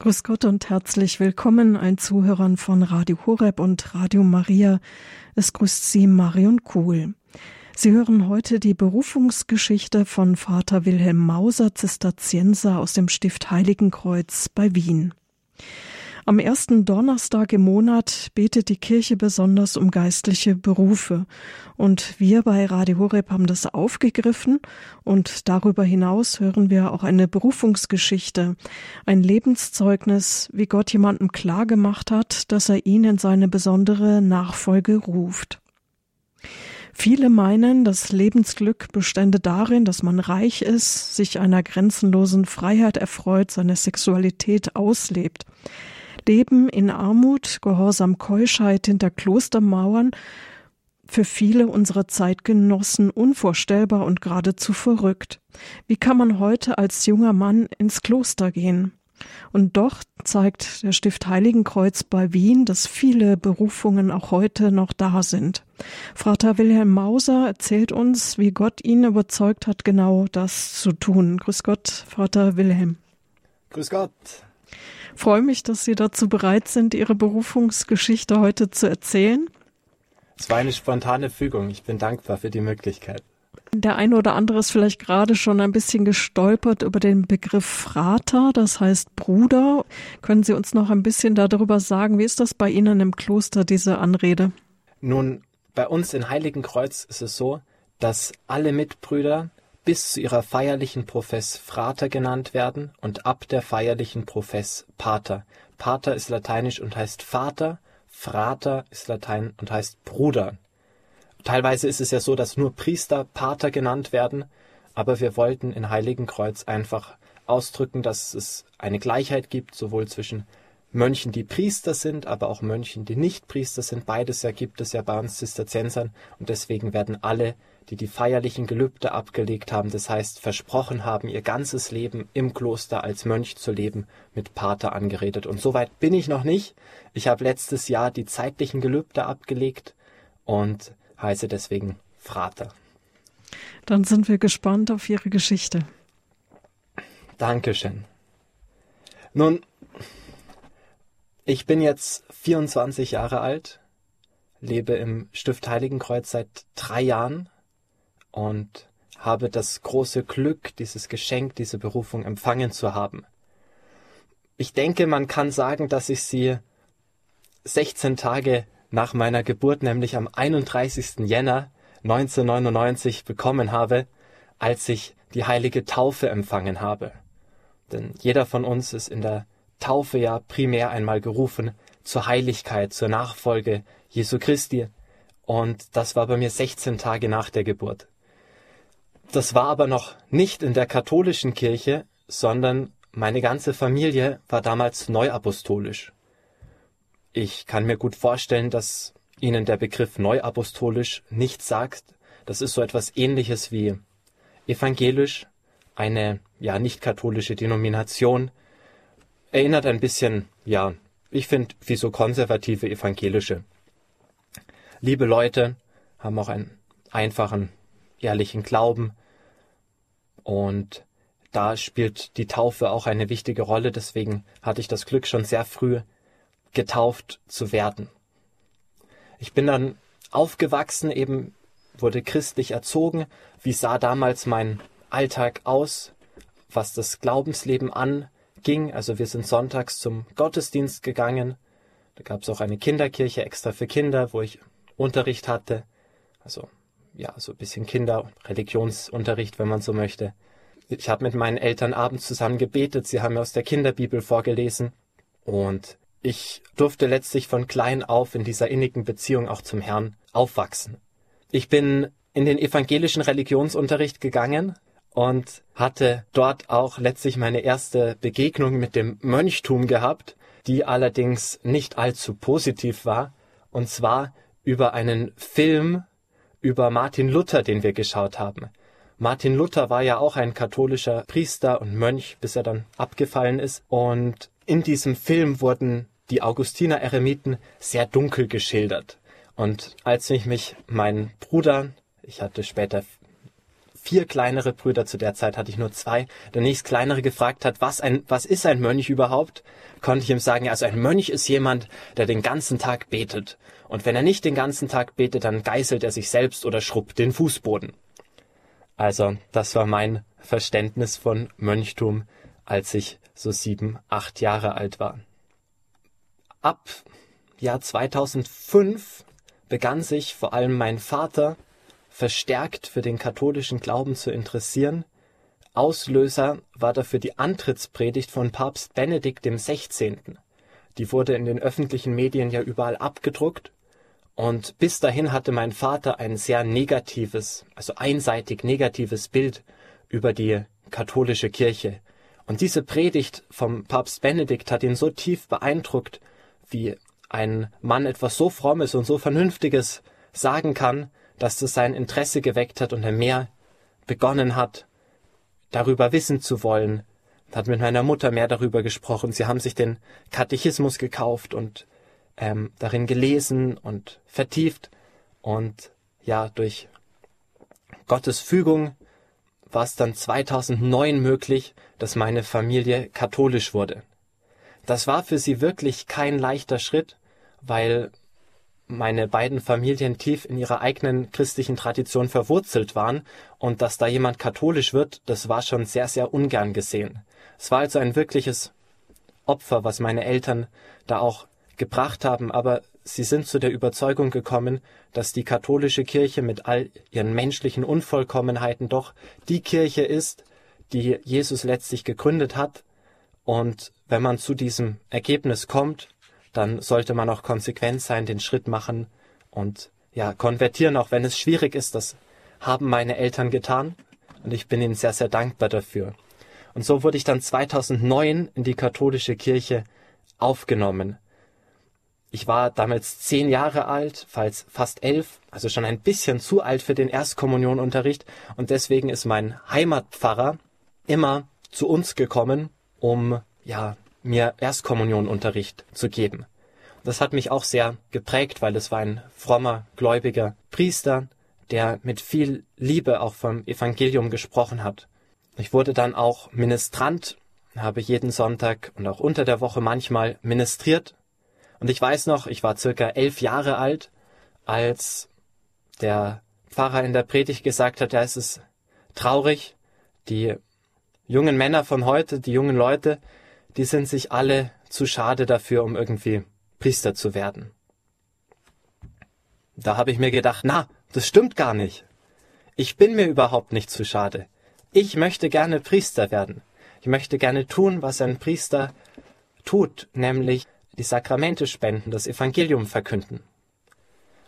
Grüß Gott und herzlich willkommen, ein Zuhörern von Radio Horeb und Radio Maria. Es grüßt Sie Marion Kuhl. Sie hören heute die Berufungsgeschichte von Vater Wilhelm Mauser, Zisterzienser aus dem Stift Heiligenkreuz bei Wien. Am ersten Donnerstag im Monat betet die Kirche besonders um geistliche Berufe. Und wir bei Radio Horeb haben das aufgegriffen und darüber hinaus hören wir auch eine Berufungsgeschichte, ein Lebenszeugnis, wie Gott jemandem klargemacht hat, dass er ihn in seine besondere Nachfolge ruft. Viele meinen, das Lebensglück bestände darin, dass man reich ist, sich einer grenzenlosen Freiheit erfreut, seine Sexualität auslebt. Leben in Armut, Gehorsam, Keuschheit hinter Klostermauern für viele unserer Zeitgenossen unvorstellbar und geradezu verrückt. Wie kann man heute als junger Mann ins Kloster gehen? Und doch zeigt der Stift Heiligenkreuz bei Wien, dass viele Berufungen auch heute noch da sind. Vater Wilhelm Mauser erzählt uns, wie Gott ihn überzeugt hat, genau das zu tun. Grüß Gott, Vater Wilhelm. Grüß Gott freue mich, dass Sie dazu bereit sind, Ihre Berufungsgeschichte heute zu erzählen. Es war eine spontane Fügung. Ich bin dankbar für die Möglichkeit. Der eine oder andere ist vielleicht gerade schon ein bisschen gestolpert über den Begriff Frater, das heißt Bruder. Können Sie uns noch ein bisschen darüber sagen, wie ist das bei Ihnen im Kloster, diese Anrede? Nun, bei uns in Heiligenkreuz ist es so, dass alle Mitbrüder bis zu ihrer feierlichen Profess Frater genannt werden und ab der feierlichen Profess Pater. Pater ist lateinisch und heißt Vater, Frater ist Latein und heißt Bruder. Teilweise ist es ja so, dass nur Priester Pater genannt werden, aber wir wollten in Heiligenkreuz einfach ausdrücken, dass es eine Gleichheit gibt, sowohl zwischen Mönchen, die Priester sind, aber auch Mönchen, die nicht Priester sind. Beides ja gibt es ja bei uns Zisterziensern und deswegen werden alle die die feierlichen Gelübde abgelegt haben, das heißt versprochen haben, ihr ganzes Leben im Kloster als Mönch zu leben, mit Pater angeredet. Und soweit bin ich noch nicht. Ich habe letztes Jahr die zeitlichen Gelübde abgelegt und heiße deswegen Frater. Dann sind wir gespannt auf Ihre Geschichte. Dankeschön. Nun, ich bin jetzt 24 Jahre alt, lebe im Stift Heiligenkreuz seit drei Jahren und habe das große Glück, dieses Geschenk, diese Berufung empfangen zu haben. Ich denke, man kann sagen, dass ich sie 16 Tage nach meiner Geburt, nämlich am 31. Jänner 1999 bekommen habe, als ich die heilige Taufe empfangen habe. Denn jeder von uns ist in der Taufe ja primär einmal gerufen zur Heiligkeit, zur Nachfolge Jesu Christi. Und das war bei mir 16 Tage nach der Geburt. Das war aber noch nicht in der katholischen Kirche, sondern meine ganze Familie war damals neuapostolisch. Ich kann mir gut vorstellen, dass Ihnen der Begriff neuapostolisch nichts sagt. Das ist so etwas ähnliches wie evangelisch, eine ja nicht katholische Denomination. Erinnert ein bisschen, ja, ich finde, wie so konservative evangelische. Liebe Leute haben auch einen einfachen, ehrlichen Glauben, und da spielt die Taufe auch eine wichtige Rolle. Deswegen hatte ich das Glück, schon sehr früh getauft zu werden. Ich bin dann aufgewachsen, eben wurde christlich erzogen. Wie sah damals mein Alltag aus, was das Glaubensleben anging? Also wir sind sonntags zum Gottesdienst gegangen. Da gab es auch eine Kinderkirche extra für Kinder, wo ich Unterricht hatte. Also ja, so ein bisschen Kinder, Religionsunterricht, wenn man so möchte. Ich habe mit meinen Eltern abends zusammen gebetet, sie haben mir aus der Kinderbibel vorgelesen und ich durfte letztlich von klein auf in dieser innigen Beziehung auch zum Herrn aufwachsen. Ich bin in den evangelischen Religionsunterricht gegangen und hatte dort auch letztlich meine erste Begegnung mit dem Mönchtum gehabt, die allerdings nicht allzu positiv war, und zwar über einen Film über Martin Luther, den wir geschaut haben. Martin Luther war ja auch ein katholischer Priester und Mönch, bis er dann abgefallen ist. Und in diesem Film wurden die Augustiner Eremiten sehr dunkel geschildert. Und als ich mich mein Bruder, ich hatte später vier kleinere Brüder, zu der Zeit hatte ich nur zwei, der nächst kleinere gefragt hat, was ein, was ist ein Mönch überhaupt, konnte ich ihm sagen, also ein Mönch ist jemand, der den ganzen Tag betet. Und wenn er nicht den ganzen Tag betet, dann geißelt er sich selbst oder schrubbt den Fußboden. Also, das war mein Verständnis von Mönchtum, als ich so sieben, acht Jahre alt war. Ab Jahr 2005 begann sich vor allem mein Vater verstärkt für den katholischen Glauben zu interessieren. Auslöser war dafür die Antrittspredigt von Papst Benedikt XVI. Die wurde in den öffentlichen Medien ja überall abgedruckt und bis dahin hatte mein Vater ein sehr negatives, also einseitig negatives Bild über die katholische Kirche. Und diese Predigt vom Papst Benedikt hat ihn so tief beeindruckt, wie ein Mann etwas so Frommes und so Vernünftiges sagen kann, dass das sein Interesse geweckt hat und er mehr begonnen hat, darüber wissen zu wollen, hat mit meiner Mutter mehr darüber gesprochen. Sie haben sich den Katechismus gekauft und ähm, darin gelesen und vertieft. Und ja, durch Gottes Fügung war es dann 2009 möglich, dass meine Familie katholisch wurde. Das war für sie wirklich kein leichter Schritt, weil meine beiden Familien tief in ihrer eigenen christlichen Tradition verwurzelt waren und dass da jemand katholisch wird, das war schon sehr, sehr ungern gesehen. Es war also ein wirkliches Opfer, was meine Eltern da auch gebracht haben, aber sie sind zu der Überzeugung gekommen, dass die katholische Kirche mit all ihren menschlichen Unvollkommenheiten doch die Kirche ist, die Jesus letztlich gegründet hat. Und wenn man zu diesem Ergebnis kommt, dann sollte man auch konsequent sein, den Schritt machen und ja, konvertieren, auch wenn es schwierig ist. Das haben meine Eltern getan und ich bin ihnen sehr, sehr dankbar dafür. Und so wurde ich dann 2009 in die katholische Kirche aufgenommen. Ich war damals zehn Jahre alt, falls fast elf, also schon ein bisschen zu alt für den Erstkommunionunterricht und deswegen ist mein Heimatpfarrer immer zu uns gekommen, um ja mir Erstkommunionunterricht zu geben. Das hat mich auch sehr geprägt, weil es war ein frommer, gläubiger Priester, der mit viel Liebe auch vom Evangelium gesprochen hat. Ich wurde dann auch Ministrant, habe jeden Sonntag und auch unter der Woche manchmal ministriert. Und ich weiß noch, ich war circa elf Jahre alt, als der Pfarrer in der Predigt gesagt hat, ja, es ist traurig, die jungen Männer von heute, die jungen Leute, die sind sich alle zu schade dafür, um irgendwie Priester zu werden. Da habe ich mir gedacht, na, das stimmt gar nicht. Ich bin mir überhaupt nicht zu schade. Ich möchte gerne Priester werden. Ich möchte gerne tun, was ein Priester tut, nämlich die Sakramente spenden, das Evangelium verkünden.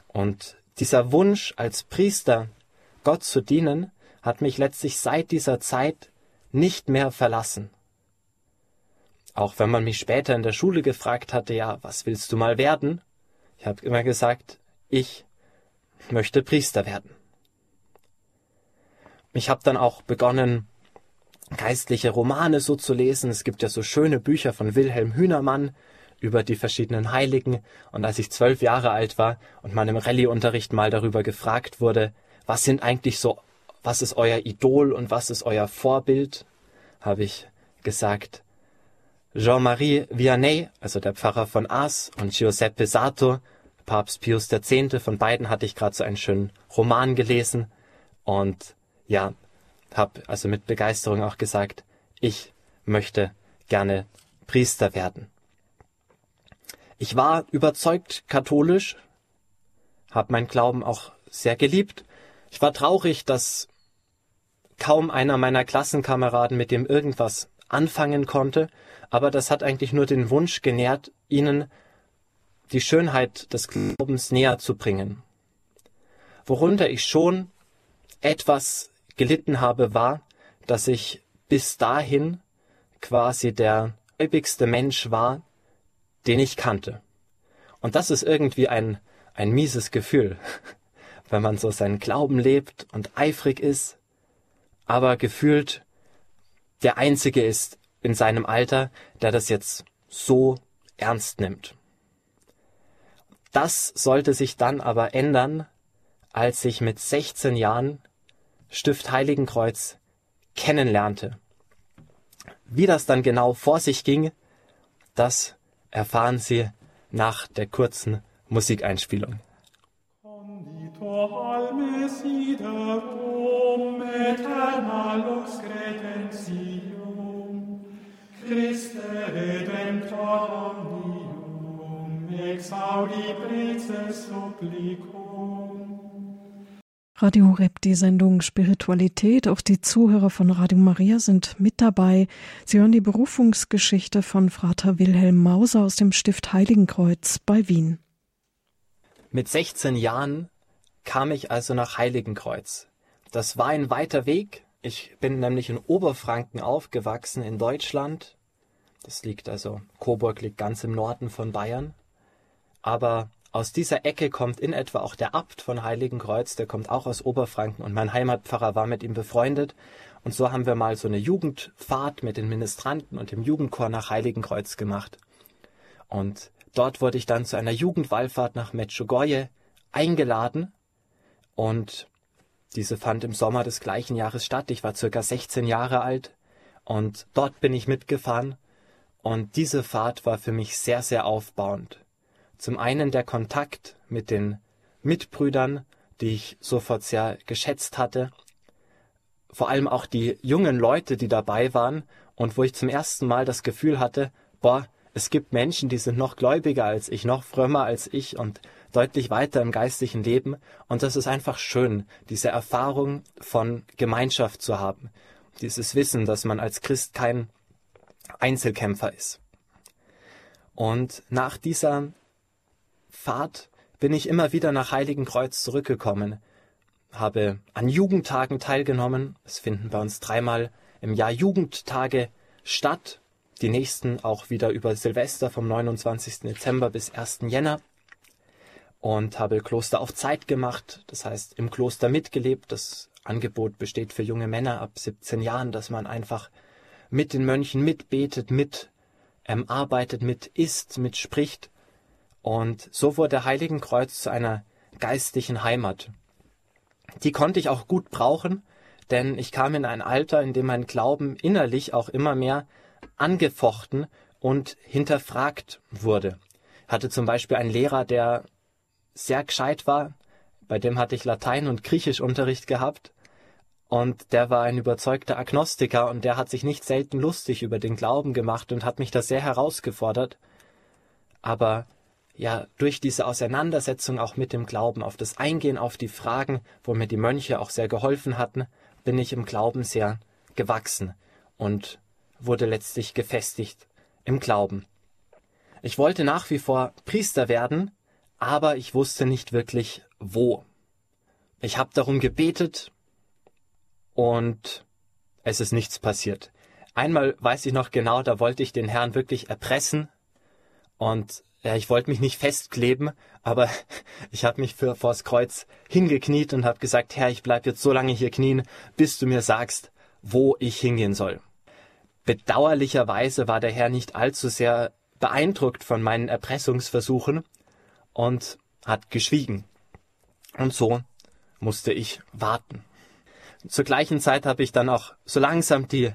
Und dieser Wunsch, als Priester Gott zu dienen, hat mich letztlich seit dieser Zeit nicht mehr verlassen. Auch wenn man mich später in der Schule gefragt hatte, ja, was willst du mal werden? Ich habe immer gesagt, ich möchte Priester werden. Ich habe dann auch begonnen, geistliche Romane so zu lesen. Es gibt ja so schöne Bücher von Wilhelm Hühnermann über die verschiedenen Heiligen. Und als ich zwölf Jahre alt war und man im Rallye-Unterricht mal darüber gefragt wurde, was sind eigentlich so, was ist euer Idol und was ist euer Vorbild, habe ich gesagt, Jean-Marie Vianney, also der Pfarrer von Ars, und Giuseppe Sato, Papst Pius X., von beiden hatte ich gerade so einen schönen Roman gelesen und ja, habe also mit Begeisterung auch gesagt, ich möchte gerne Priester werden. Ich war überzeugt katholisch, habe mein Glauben auch sehr geliebt. Ich war traurig, dass kaum einer meiner Klassenkameraden mit dem irgendwas anfangen konnte, aber das hat eigentlich nur den Wunsch genährt, ihnen die Schönheit des Glaubens näher zu bringen. Worunter ich schon etwas gelitten habe, war, dass ich bis dahin quasi der gläubigste Mensch war, den ich kannte. Und das ist irgendwie ein, ein mieses Gefühl, wenn man so seinen Glauben lebt und eifrig ist, aber gefühlt der Einzige ist in seinem Alter, der das jetzt so ernst nimmt. Das sollte sich dann aber ändern, als ich mit 16 Jahren Stift Heiligenkreuz kennenlernte. Wie das dann genau vor sich ging, das erfahren Sie nach der kurzen Musikeinspielung. Christe Redemptor omnium, exaudi preces supplicum. Radio Horeb, die Sendung Spiritualität. Auch die Zuhörer von Radio Maria sind mit dabei. Sie hören die Berufungsgeschichte von Frater Wilhelm Mauser aus dem Stift Heiligenkreuz bei Wien. Mit 16 Jahren kam ich also nach Heiligenkreuz. Das war ein weiter Weg. Ich bin nämlich in Oberfranken aufgewachsen in Deutschland. Das liegt also, Coburg liegt ganz im Norden von Bayern. Aber aus dieser Ecke kommt in etwa auch der Abt von Heiligenkreuz, der kommt auch aus Oberfranken und mein Heimatpfarrer war mit ihm befreundet. Und so haben wir mal so eine Jugendfahrt mit den Ministranten und dem Jugendchor nach Heiligenkreuz gemacht. Und dort wurde ich dann zu einer Jugendwallfahrt nach Medjugorje eingeladen und diese fand im Sommer des gleichen Jahres statt. Ich war circa 16 Jahre alt und dort bin ich mitgefahren und diese Fahrt war für mich sehr, sehr aufbauend. Zum einen der Kontakt mit den Mitbrüdern, die ich sofort sehr geschätzt hatte. Vor allem auch die jungen Leute, die dabei waren und wo ich zum ersten Mal das Gefühl hatte, boah, es gibt Menschen, die sind noch gläubiger als ich, noch frömmer als ich und deutlich weiter im geistlichen Leben. Und das ist einfach schön, diese Erfahrung von Gemeinschaft zu haben. Dieses Wissen, dass man als Christ kein Einzelkämpfer ist. Und nach dieser Fahrt bin ich immer wieder nach Heiligenkreuz zurückgekommen, habe an Jugendtagen teilgenommen. Es finden bei uns dreimal im Jahr Jugendtage statt. Die nächsten auch wieder über Silvester vom 29. Dezember bis 1. Jänner. Und habe Kloster auf Zeit gemacht, das heißt im Kloster mitgelebt. Das Angebot besteht für junge Männer ab 17 Jahren, dass man einfach mit den Mönchen mitbetet, mit ähm, arbeitet, mit isst, mit spricht und so wurde Heiligenkreuz zu einer geistlichen Heimat. Die konnte ich auch gut brauchen, denn ich kam in ein Alter, in dem mein Glauben innerlich auch immer mehr angefochten und hinterfragt wurde. Hatte zum Beispiel einen Lehrer, der sehr gescheit war, bei dem hatte ich Latein und Griechischunterricht gehabt, und der war ein überzeugter Agnostiker und der hat sich nicht selten lustig über den Glauben gemacht und hat mich da sehr herausgefordert. Aber ja durch diese Auseinandersetzung auch mit dem Glauben, auf das Eingehen auf die Fragen, wo mir die Mönche auch sehr geholfen hatten, bin ich im Glauben sehr gewachsen und wurde letztlich gefestigt im Glauben. Ich wollte nach wie vor Priester werden, aber ich wusste nicht wirklich wo. Ich habe darum gebetet und es ist nichts passiert. Einmal weiß ich noch genau, da wollte ich den Herrn wirklich erpressen und ja, ich wollte mich nicht festkleben, aber ich habe mich für vors Kreuz hingekniet und habe gesagt, Herr, ich bleib jetzt so lange hier knien, bis du mir sagst, wo ich hingehen soll. Bedauerlicherweise war der Herr nicht allzu sehr beeindruckt von meinen Erpressungsversuchen und hat geschwiegen. Und so musste ich warten. Zur gleichen Zeit habe ich dann auch so langsam die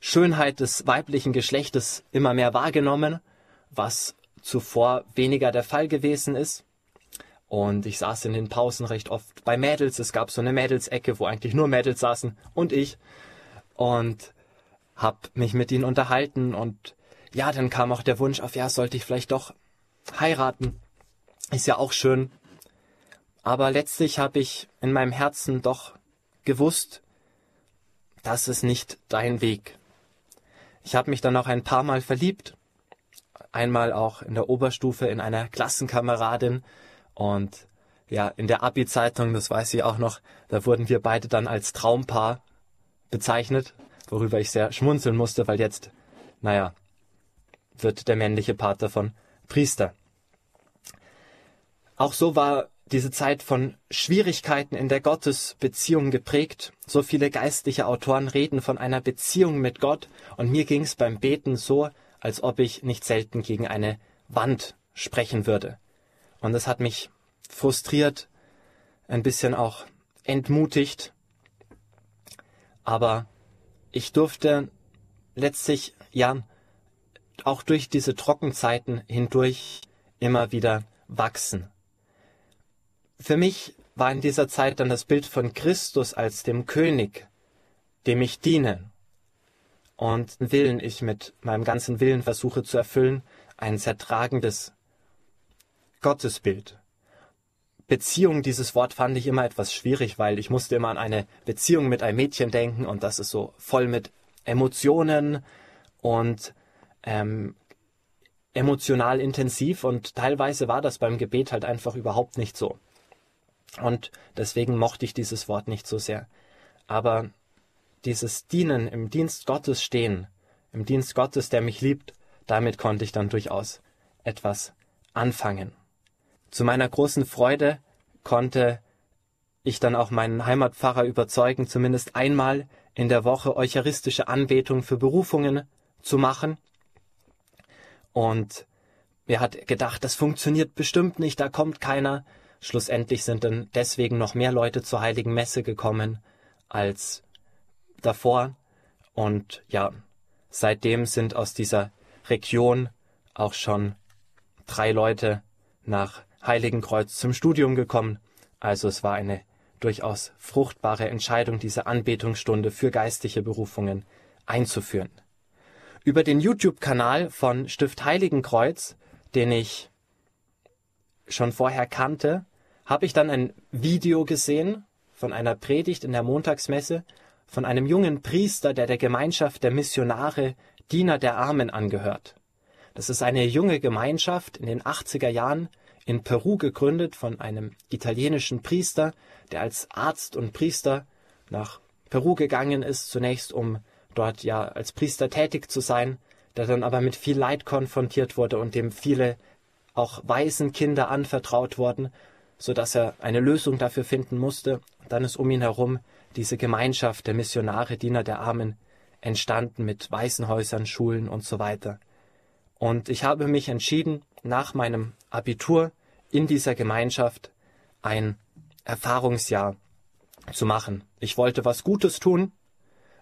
Schönheit des weiblichen Geschlechtes immer mehr wahrgenommen, was zuvor weniger der Fall gewesen ist. Und ich saß in den Pausen recht oft bei Mädels. Es gab so eine Mädelsecke, wo eigentlich nur Mädels saßen und ich. Und hab mich mit ihnen unterhalten und ja, dann kam auch der Wunsch auf, ja, sollte ich vielleicht doch heiraten. Ist ja auch schön. Aber letztlich habe ich in meinem Herzen doch gewusst, das ist nicht dein Weg. Ich habe mich dann noch ein paar Mal verliebt einmal auch in der Oberstufe in einer Klassenkameradin und ja, in der Abi-Zeitung, das weiß ich auch noch, da wurden wir beide dann als Traumpaar bezeichnet, worüber ich sehr schmunzeln musste, weil jetzt, naja, wird der männliche Part davon Priester. Auch so war diese Zeit von Schwierigkeiten in der Gottesbeziehung geprägt. So viele geistliche Autoren reden von einer Beziehung mit Gott und mir ging es beim Beten so, als ob ich nicht selten gegen eine Wand sprechen würde. Und das hat mich frustriert, ein bisschen auch entmutigt. Aber ich durfte letztlich, ja, auch durch diese Trockenzeiten hindurch immer wieder wachsen. Für mich war in dieser Zeit dann das Bild von Christus als dem König, dem ich diene und Willen ich mit meinem ganzen Willen versuche zu erfüllen, ein sehr tragendes Gottesbild. Beziehung, dieses Wort fand ich immer etwas schwierig, weil ich musste immer an eine Beziehung mit einem Mädchen denken und das ist so voll mit Emotionen und ähm, emotional intensiv und teilweise war das beim Gebet halt einfach überhaupt nicht so. Und deswegen mochte ich dieses Wort nicht so sehr. Aber dieses Dienen, im Dienst Gottes stehen, im Dienst Gottes, der mich liebt, damit konnte ich dann durchaus etwas anfangen. Zu meiner großen Freude konnte ich dann auch meinen Heimatpfarrer überzeugen, zumindest einmal in der Woche eucharistische Anbetung für Berufungen zu machen. Und er hat gedacht, das funktioniert bestimmt nicht, da kommt keiner. Schlussendlich sind dann deswegen noch mehr Leute zur heiligen Messe gekommen als davor. Und ja, seitdem sind aus dieser Region auch schon drei Leute nach Heiligenkreuz zum Studium gekommen. Also es war eine durchaus fruchtbare Entscheidung, diese Anbetungsstunde für geistliche Berufungen einzuführen. Über den YouTube-Kanal von Stift Heiligenkreuz, den ich schon vorher kannte, habe ich dann ein Video gesehen von einer Predigt in der Montagsmesse von einem jungen Priester, der der Gemeinschaft der Missionare Diener der Armen angehört. Das ist eine junge Gemeinschaft in den 80er Jahren in Peru gegründet von einem italienischen Priester, der als Arzt und Priester nach Peru gegangen ist, zunächst um dort ja als Priester tätig zu sein, der dann aber mit viel Leid konfrontiert wurde und dem viele auch Waisenkinder anvertraut wurden, so dass er eine Lösung dafür finden musste. Dann ist um ihn herum diese Gemeinschaft der Missionare, Diener der Armen entstanden mit Waisenhäusern, Schulen und so weiter. Und ich habe mich entschieden, nach meinem Abitur in dieser Gemeinschaft ein Erfahrungsjahr zu machen. Ich wollte was Gutes tun.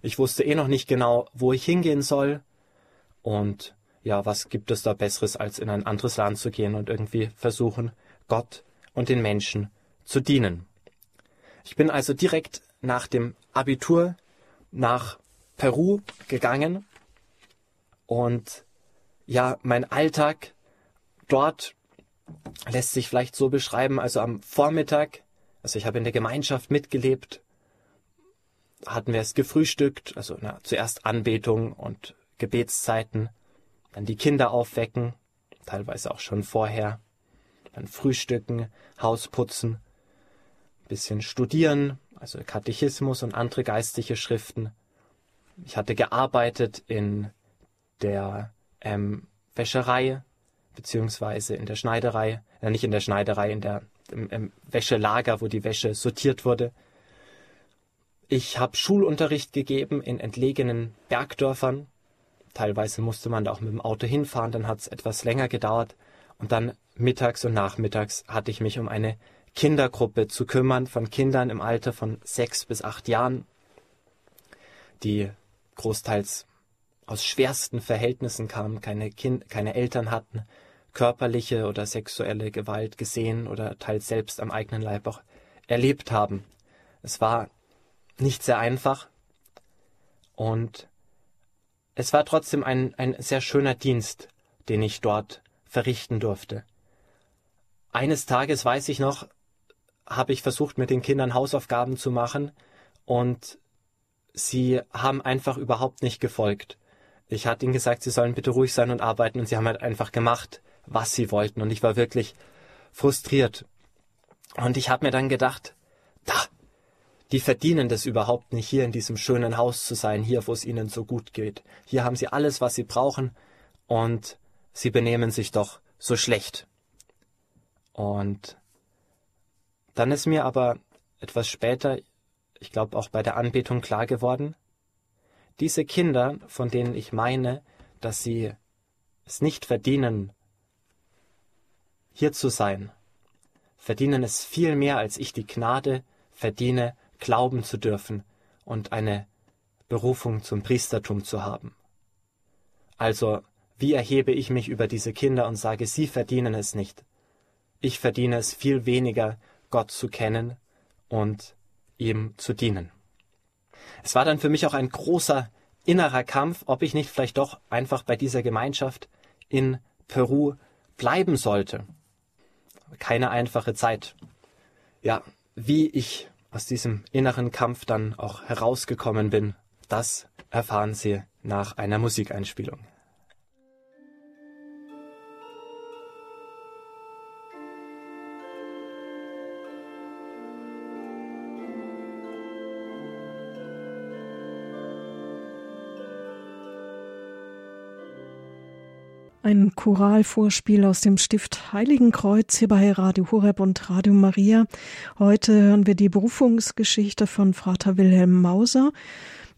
Ich wusste eh noch nicht genau, wo ich hingehen soll. Und ja, was gibt es da Besseres, als in ein anderes Land zu gehen und irgendwie versuchen, Gott und den Menschen zu dienen. Ich bin also direkt nach dem Abitur nach Peru gegangen und ja, mein Alltag dort lässt sich vielleicht so beschreiben, also am Vormittag, also ich habe in der Gemeinschaft mitgelebt, hatten wir es gefrühstückt, also na, zuerst Anbetung und Gebetszeiten, dann die Kinder aufwecken, teilweise auch schon vorher, dann Frühstücken, Haus putzen, bisschen studieren, also Katechismus und andere geistliche Schriften. Ich hatte gearbeitet in der ähm, Wäscherei beziehungsweise in der Schneiderei, äh, nicht in der Schneiderei, in der im, im Wäschelager, wo die Wäsche sortiert wurde. Ich habe Schulunterricht gegeben in entlegenen Bergdörfern. Teilweise musste man da auch mit dem Auto hinfahren, dann hat es etwas länger gedauert. Und dann mittags und nachmittags hatte ich mich um eine Kindergruppe zu kümmern von Kindern im Alter von sechs bis acht Jahren, die großteils aus schwersten Verhältnissen kamen, keine, kind, keine Eltern hatten, körperliche oder sexuelle Gewalt gesehen oder teils selbst am eigenen Leib auch erlebt haben. Es war nicht sehr einfach und es war trotzdem ein, ein sehr schöner Dienst, den ich dort verrichten durfte. Eines Tages weiß ich noch, habe ich versucht, mit den Kindern Hausaufgaben zu machen und sie haben einfach überhaupt nicht gefolgt. Ich hatte ihnen gesagt, sie sollen bitte ruhig sein und arbeiten und sie haben halt einfach gemacht, was sie wollten und ich war wirklich frustriert. Und ich habe mir dann gedacht, da, die verdienen das überhaupt nicht, hier in diesem schönen Haus zu sein, hier, wo es ihnen so gut geht. Hier haben sie alles, was sie brauchen und sie benehmen sich doch so schlecht. Und dann ist mir aber etwas später, ich glaube auch bei der Anbetung klar geworden, diese Kinder, von denen ich meine, dass sie es nicht verdienen, hier zu sein, verdienen es viel mehr, als ich die Gnade verdiene, glauben zu dürfen und eine Berufung zum Priestertum zu haben. Also, wie erhebe ich mich über diese Kinder und sage, sie verdienen es nicht. Ich verdiene es viel weniger, Gott zu kennen und ihm zu dienen. Es war dann für mich auch ein großer innerer Kampf, ob ich nicht vielleicht doch einfach bei dieser Gemeinschaft in Peru bleiben sollte. Keine einfache Zeit. Ja, wie ich aus diesem inneren Kampf dann auch herausgekommen bin, das erfahren Sie nach einer Musikeinspielung. Ein Choralvorspiel aus dem Stift Heiligenkreuz hier bei Radio Horeb und Radio Maria. Heute hören wir die Berufungsgeschichte von Vater Wilhelm Mauser.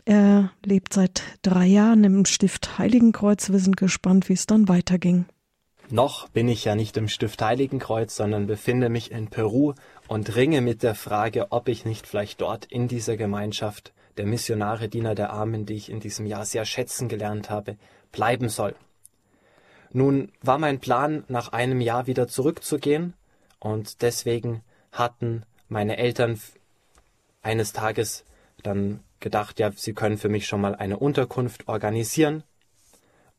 Er lebt seit drei Jahren im Stift Heiligenkreuz. Wir sind gespannt, wie es dann weiterging. Noch bin ich ja nicht im Stift Heiligenkreuz, sondern befinde mich in Peru und ringe mit der Frage, ob ich nicht vielleicht dort in dieser Gemeinschaft der Missionare, Diener der Armen, die ich in diesem Jahr sehr schätzen gelernt habe, bleiben soll. Nun war mein Plan, nach einem Jahr wieder zurückzugehen, und deswegen hatten meine Eltern eines Tages dann gedacht, ja, sie können für mich schon mal eine Unterkunft organisieren.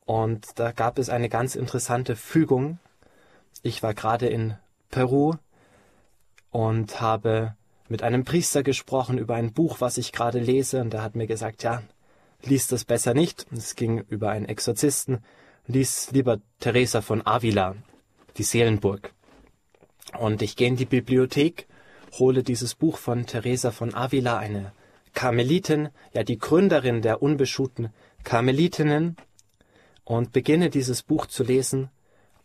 Und da gab es eine ganz interessante Fügung. Ich war gerade in Peru und habe mit einem Priester gesprochen über ein Buch, was ich gerade lese, und der hat mir gesagt, ja, liest das besser nicht. Es ging über einen Exorzisten, lies lieber Teresa von Avila, die Seelenburg. Und ich gehe in die Bibliothek, hole dieses Buch von Teresa von Avila, eine Karmelitin, ja die Gründerin der unbeschuhten Karmelitinnen, und beginne dieses Buch zu lesen,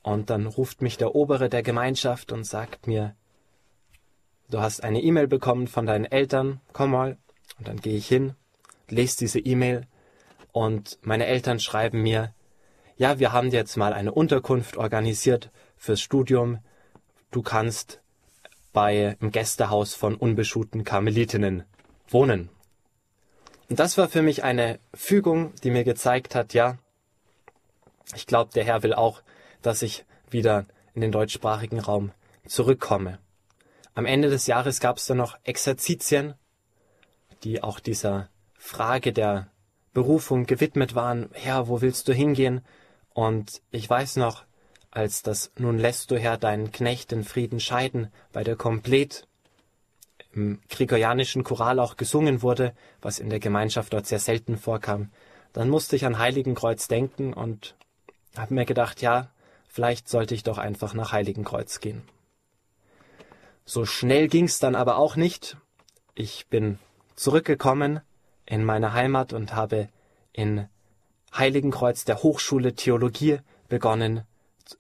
und dann ruft mich der Obere der Gemeinschaft und sagt mir, du hast eine E-Mail bekommen von deinen Eltern, komm mal, und dann gehe ich hin, lese diese E-Mail, und meine Eltern schreiben mir, ja, wir haben jetzt mal eine Unterkunft organisiert fürs Studium. Du kannst bei im Gästehaus von unbeschuhten Karmelitinnen wohnen. Und das war für mich eine Fügung, die mir gezeigt hat, ja, ich glaube, der Herr will auch, dass ich wieder in den deutschsprachigen Raum zurückkomme. Am Ende des Jahres gab es dann noch Exerzitien, die auch dieser Frage der Berufung gewidmet waren. Herr, wo willst du hingehen? Und ich weiß noch, als das Nun lässt du Herr deinen Knecht in Frieden scheiden bei der Komplett im gregorianischen Choral auch gesungen wurde, was in der Gemeinschaft dort sehr selten vorkam, dann musste ich an Heiligenkreuz denken und habe mir gedacht, ja, vielleicht sollte ich doch einfach nach Heiligenkreuz gehen. So schnell ging's dann aber auch nicht. Ich bin zurückgekommen in meine Heimat und habe in Heiligenkreuz der Hochschule Theologie begonnen,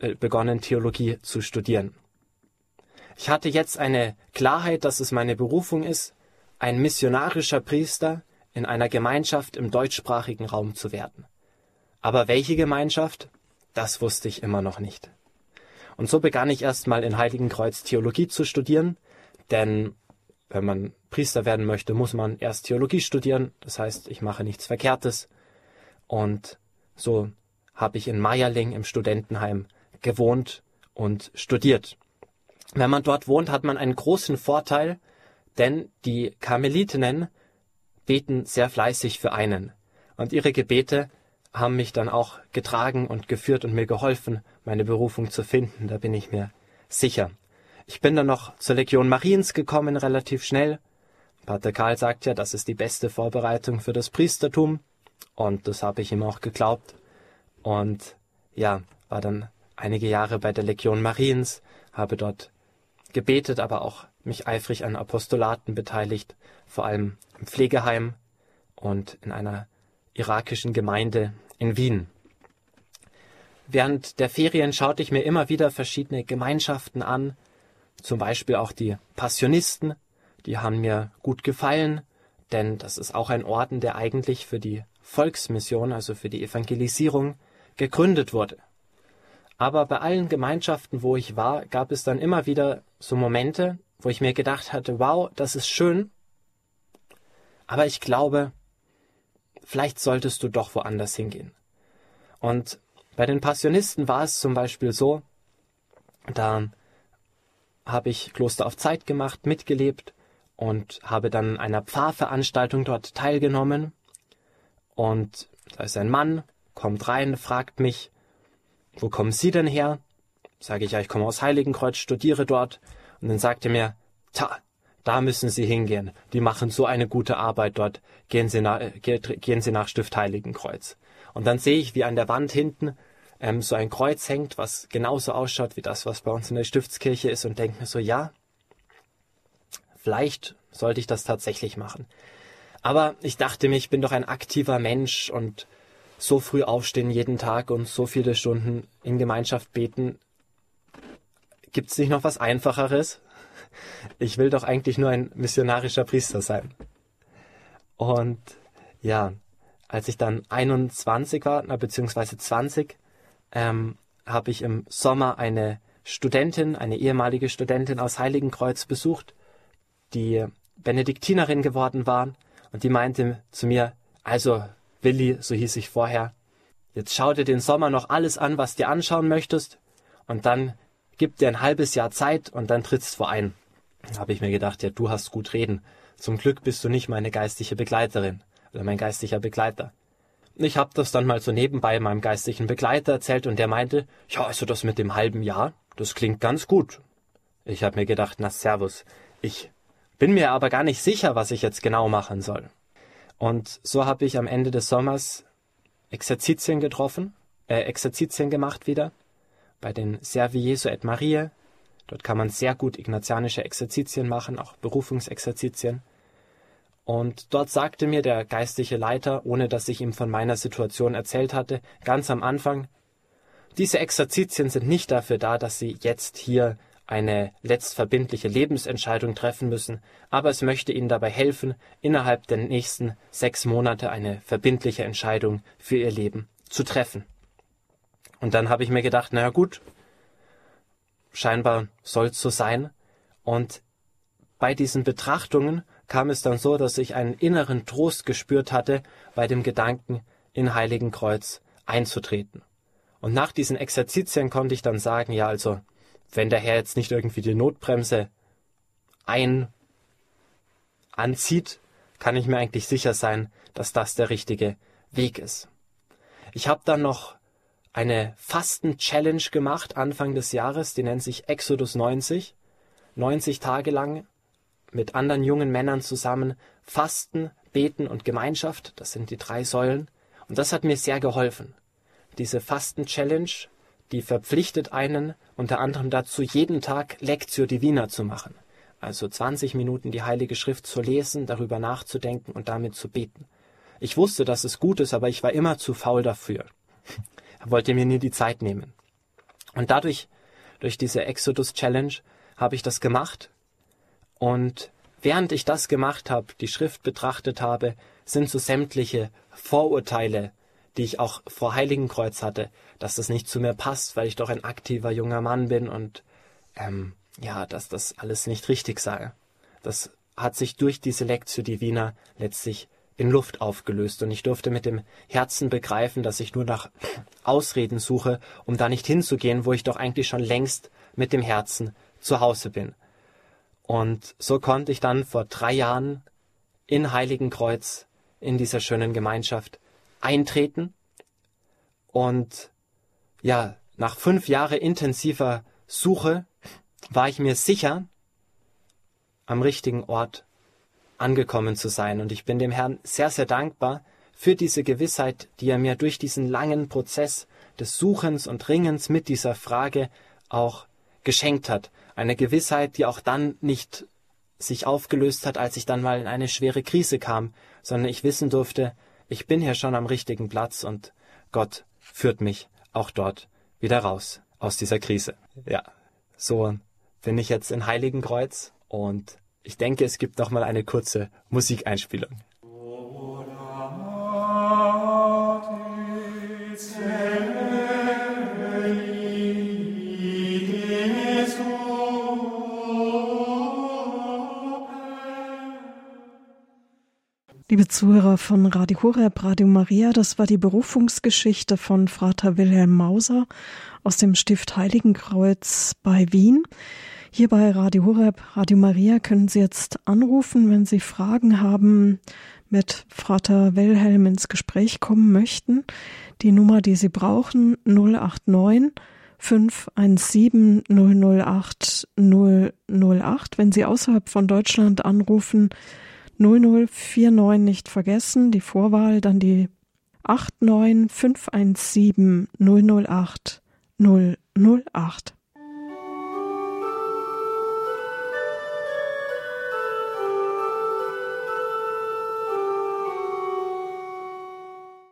äh, begonnen Theologie zu studieren. Ich hatte jetzt eine Klarheit, dass es meine Berufung ist, ein missionarischer Priester in einer Gemeinschaft im deutschsprachigen Raum zu werden. Aber welche Gemeinschaft? Das wusste ich immer noch nicht. Und so begann ich erstmal in Heiligenkreuz Theologie zu studieren, denn wenn man Priester werden möchte, muss man erst Theologie studieren. Das heißt, ich mache nichts Verkehrtes. Und so habe ich in Meierling im Studentenheim gewohnt und studiert. Wenn man dort wohnt, hat man einen großen Vorteil, denn die Karmelitinnen beten sehr fleißig für einen. Und ihre Gebete haben mich dann auch getragen und geführt und mir geholfen, meine Berufung zu finden, da bin ich mir sicher. Ich bin dann noch zur Legion Mariens gekommen, relativ schnell. Pater Karl sagt ja, das ist die beste Vorbereitung für das Priestertum. Und das habe ich ihm auch geglaubt. Und ja, war dann einige Jahre bei der Legion Mariens, habe dort gebetet, aber auch mich eifrig an Apostolaten beteiligt, vor allem im Pflegeheim und in einer irakischen Gemeinde in Wien. Während der Ferien schaute ich mir immer wieder verschiedene Gemeinschaften an, zum Beispiel auch die Passionisten, die haben mir gut gefallen, denn das ist auch ein Orden, der eigentlich für die Volksmission, also für die Evangelisierung, gegründet wurde. Aber bei allen Gemeinschaften, wo ich war, gab es dann immer wieder so Momente, wo ich mir gedacht hatte, wow, das ist schön, aber ich glaube, vielleicht solltest du doch woanders hingehen. Und bei den Passionisten war es zum Beispiel so, da habe ich Kloster auf Zeit gemacht, mitgelebt und habe dann einer Pfarrveranstaltung dort teilgenommen. Und da ist ein Mann, kommt rein, fragt mich, wo kommen Sie denn her? Sage ich, ja, ich komme aus Heiligenkreuz, studiere dort. Und dann sagt er mir, ta, da müssen Sie hingehen. Die machen so eine gute Arbeit dort. Gehen Sie nach, gehen Sie nach Stift Heiligenkreuz. Und dann sehe ich, wie an der Wand hinten ähm, so ein Kreuz hängt, was genauso ausschaut wie das, was bei uns in der Stiftskirche ist und denke mir so, ja, vielleicht sollte ich das tatsächlich machen. Aber ich dachte mir, ich bin doch ein aktiver Mensch und so früh aufstehen jeden Tag und so viele Stunden in Gemeinschaft beten. Gibt es nicht noch was Einfacheres? Ich will doch eigentlich nur ein missionarischer Priester sein. Und ja, als ich dann 21 war, beziehungsweise 20, ähm, habe ich im Sommer eine Studentin, eine ehemalige Studentin aus Heiligenkreuz besucht, die Benediktinerin geworden war und die meinte zu mir, also Willi, so hieß ich vorher, jetzt schau dir den Sommer noch alles an, was dir anschauen möchtest und dann gib dir ein halbes Jahr Zeit und dann trittst vor ein. Da habe ich mir gedacht, ja, du hast gut reden. Zum Glück bist du nicht meine geistliche Begleiterin oder mein geistlicher Begleiter. Ich habe das dann mal so nebenbei meinem geistlichen Begleiter erzählt und der meinte, ja, also das mit dem halben Jahr, das klingt ganz gut. Ich habe mir gedacht, na servus, ich bin mir aber gar nicht sicher, was ich jetzt genau machen soll. Und so habe ich am Ende des Sommers Exerzitien getroffen, äh, Exerzitien gemacht wieder, bei den Servi Jesu et Maria. Dort kann man sehr gut ignatianische Exerzitien machen, auch Berufungsexerzitien. Und dort sagte mir der geistliche Leiter, ohne dass ich ihm von meiner Situation erzählt hatte, ganz am Anfang, diese Exerzitien sind nicht dafür da, dass Sie jetzt hier eine letztverbindliche Lebensentscheidung treffen müssen, aber es möchte Ihnen dabei helfen, innerhalb der nächsten sechs Monate eine verbindliche Entscheidung für Ihr Leben zu treffen. Und dann habe ich mir gedacht, naja gut, scheinbar soll es so sein. Und bei diesen Betrachtungen kam es dann so, dass ich einen inneren Trost gespürt hatte bei dem Gedanken, in Heiligen Kreuz einzutreten. Und nach diesen Exerzitien konnte ich dann sagen, ja, also, wenn der Herr jetzt nicht irgendwie die Notbremse ein anzieht, kann ich mir eigentlich sicher sein, dass das der richtige Weg ist. Ich habe dann noch eine Fasten-Challenge gemacht Anfang des Jahres, die nennt sich Exodus 90. 90 Tage lang mit anderen jungen Männern zusammen Fasten, Beten und Gemeinschaft, das sind die drei Säulen. Und das hat mir sehr geholfen. Diese Fasten-Challenge, die verpflichtet einen unter anderem dazu, jeden Tag Lectio Divina zu machen. Also 20 Minuten die Heilige Schrift zu lesen, darüber nachzudenken und damit zu beten. Ich wusste, dass es gut ist, aber ich war immer zu faul dafür. wollte mir nie die Zeit nehmen. Und dadurch, durch diese Exodus Challenge, habe ich das gemacht und während ich das gemacht habe, die Schrift betrachtet habe, sind so sämtliche Vorurteile, die ich auch vor Heiligenkreuz hatte, dass das nicht zu mir passt, weil ich doch ein aktiver junger Mann bin und ähm, ja, dass das alles nicht richtig sei. Das hat sich durch diese Lektio Divina letztlich in Luft aufgelöst und ich durfte mit dem Herzen begreifen, dass ich nur nach Ausreden suche, um da nicht hinzugehen, wo ich doch eigentlich schon längst mit dem Herzen zu Hause bin. Und so konnte ich dann vor drei Jahren in Heiligenkreuz in dieser schönen Gemeinschaft eintreten. Und ja, nach fünf Jahren intensiver Suche war ich mir sicher, am richtigen Ort angekommen zu sein. Und ich bin dem Herrn sehr, sehr dankbar für diese Gewissheit, die er mir durch diesen langen Prozess des Suchens und Ringens mit dieser Frage auch geschenkt hat. Eine Gewissheit, die auch dann nicht sich aufgelöst hat, als ich dann mal in eine schwere Krise kam, sondern ich wissen durfte, ich bin hier schon am richtigen Platz und Gott führt mich auch dort wieder raus aus dieser Krise. Ja, so bin ich jetzt in Heiligenkreuz und ich denke, es gibt noch mal eine kurze Musikeinspielung. Liebe Zuhörer von Radio Horeb, Radio Maria, das war die Berufungsgeschichte von Vater Wilhelm Mauser aus dem Stift Heiligenkreuz bei Wien. Hier bei Radio Horeb, Radio Maria können Sie jetzt anrufen, wenn Sie Fragen haben, mit Vater Wilhelm ins Gespräch kommen möchten. Die Nummer, die Sie brauchen, 089 517 008 008. Wenn Sie außerhalb von Deutschland anrufen, 0049 nicht vergessen, die Vorwahl, dann die 89517 008 008.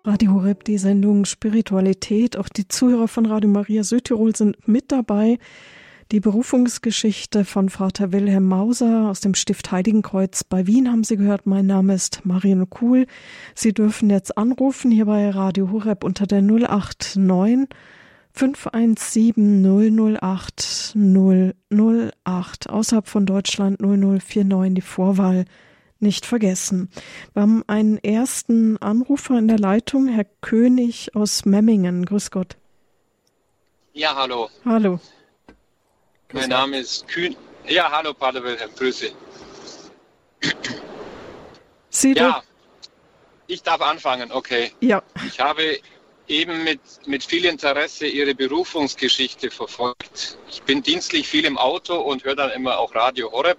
Radio Horeb, die Sendung Spiritualität. Auch die Zuhörer von Radio Maria Südtirol sind mit dabei. Die Berufungsgeschichte von Vater Wilhelm Mauser aus dem Stift Heiligenkreuz bei Wien haben Sie gehört. Mein Name ist Marion Kuhl. Sie dürfen jetzt anrufen hier bei Radio Horeb unter der 089 517 008 008. Außerhalb von Deutschland 0049 die Vorwahl nicht vergessen. Wir haben einen ersten Anrufer in der Leitung, Herr König aus Memmingen. Grüß Gott. Ja, hallo. Hallo. Mein Name ist Kühn. Ja, hallo, Pater Wilhelm, Grüße. Sie ja, ich darf anfangen, okay. Ja. Ich habe eben mit, mit viel Interesse Ihre Berufungsgeschichte verfolgt. Ich bin dienstlich viel im Auto und höre dann immer auch Radio Horeb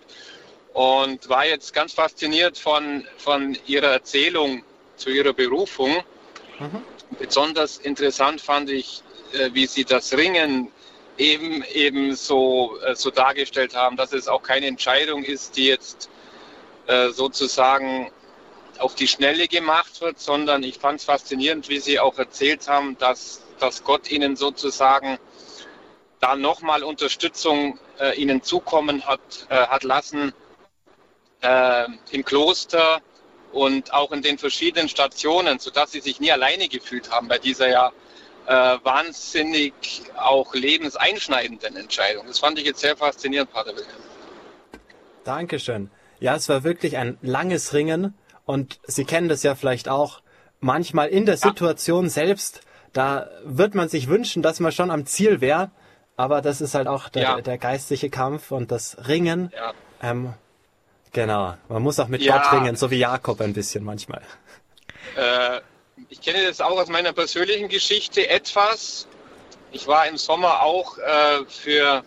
und war jetzt ganz fasziniert von, von Ihrer Erzählung zu Ihrer Berufung. Mhm. Besonders interessant fand ich, äh, wie Sie das Ringen eben, eben so, äh, so dargestellt haben, dass es auch keine Entscheidung ist, die jetzt äh, sozusagen auf die Schnelle gemacht wird, sondern ich fand es faszinierend, wie Sie auch erzählt haben, dass, dass Gott Ihnen sozusagen da nochmal Unterstützung äh, Ihnen zukommen hat, äh, hat lassen äh, im Kloster und auch in den verschiedenen Stationen, sodass Sie sich nie alleine gefühlt haben bei dieser ja äh, wahnsinnig auch lebenseinschneidenden Entscheidung. Das fand ich jetzt sehr faszinierend, Pater Wilhelm. Dankeschön. Ja, es war wirklich ein langes Ringen und Sie kennen das ja vielleicht auch. Manchmal in der Situation ja. selbst, da wird man sich wünschen, dass man schon am Ziel wäre, aber das ist halt auch der, ja. der geistliche Kampf und das Ringen. Ja. Ähm, genau, man muss auch mit Gott ringen, so wie Jakob ein bisschen manchmal. Äh, ich kenne das auch aus meiner persönlichen Geschichte etwas. Ich war im Sommer auch äh, für,